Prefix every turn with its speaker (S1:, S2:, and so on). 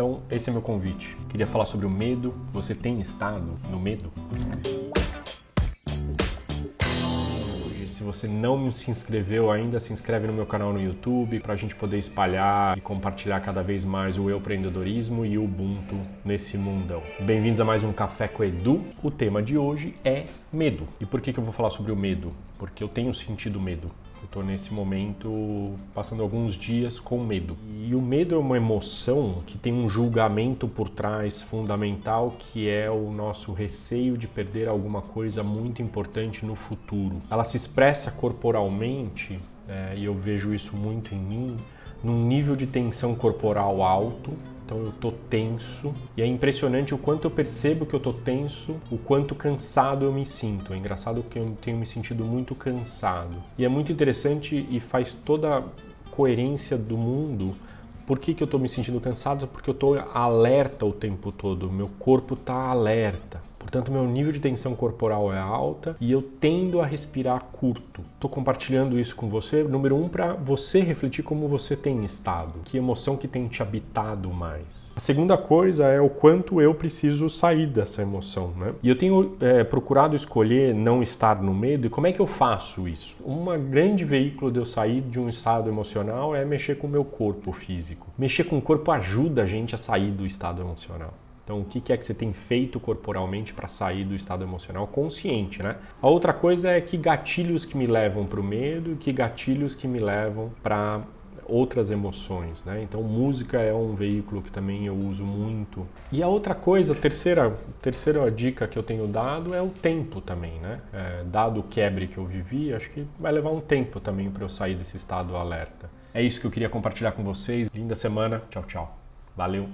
S1: Então, esse é meu convite. Queria falar sobre o medo. Você tem estado no medo? Se você não se inscreveu ainda, se inscreve no meu canal no YouTube para a gente poder espalhar e compartilhar cada vez mais o empreendedorismo e o Ubuntu nesse mundão. Bem-vindos a mais um Café com Edu. O tema de hoje é medo. E por que, que eu vou falar sobre o medo? Porque eu tenho sentido medo. Estou nesse momento passando alguns dias com medo. E o medo é uma emoção que tem um julgamento por trás fundamental, que é o nosso receio de perder alguma coisa muito importante no futuro. Ela se expressa corporalmente, é, e eu vejo isso muito em mim, num nível de tensão corporal alto, então eu tô tenso e é impressionante o quanto eu percebo que eu tô tenso, o quanto cansado eu me sinto. É engraçado que eu tenho me sentido muito cansado. E é muito interessante e faz toda a coerência do mundo. Por que, que eu tô me sentindo cansado? Porque eu tô alerta o tempo todo, meu corpo tá alerta. Portanto, meu nível de tensão corporal é alta e eu tendo a respirar curto. Estou compartilhando isso com você, número um, para você refletir como você tem estado, que emoção que tem te habitado mais. A segunda coisa é o quanto eu preciso sair dessa emoção, né? E eu tenho é, procurado escolher não estar no medo. E como é que eu faço isso? Um grande veículo de eu sair de um estado emocional é mexer com o meu corpo físico. Mexer com o corpo ajuda a gente a sair do estado emocional. Então, o que é que você tem feito corporalmente para sair do estado emocional consciente, né? A outra coisa é que gatilhos que me levam para o medo e que gatilhos que me levam para outras emoções, né? Então, música é um veículo que também eu uso muito. E a outra coisa, a terceira, terceira dica que eu tenho dado é o tempo também, né? É, dado o quebre que eu vivi, acho que vai levar um tempo também para eu sair desse estado alerta. É isso que eu queria compartilhar com vocês. Linda semana. Tchau, tchau. Valeu.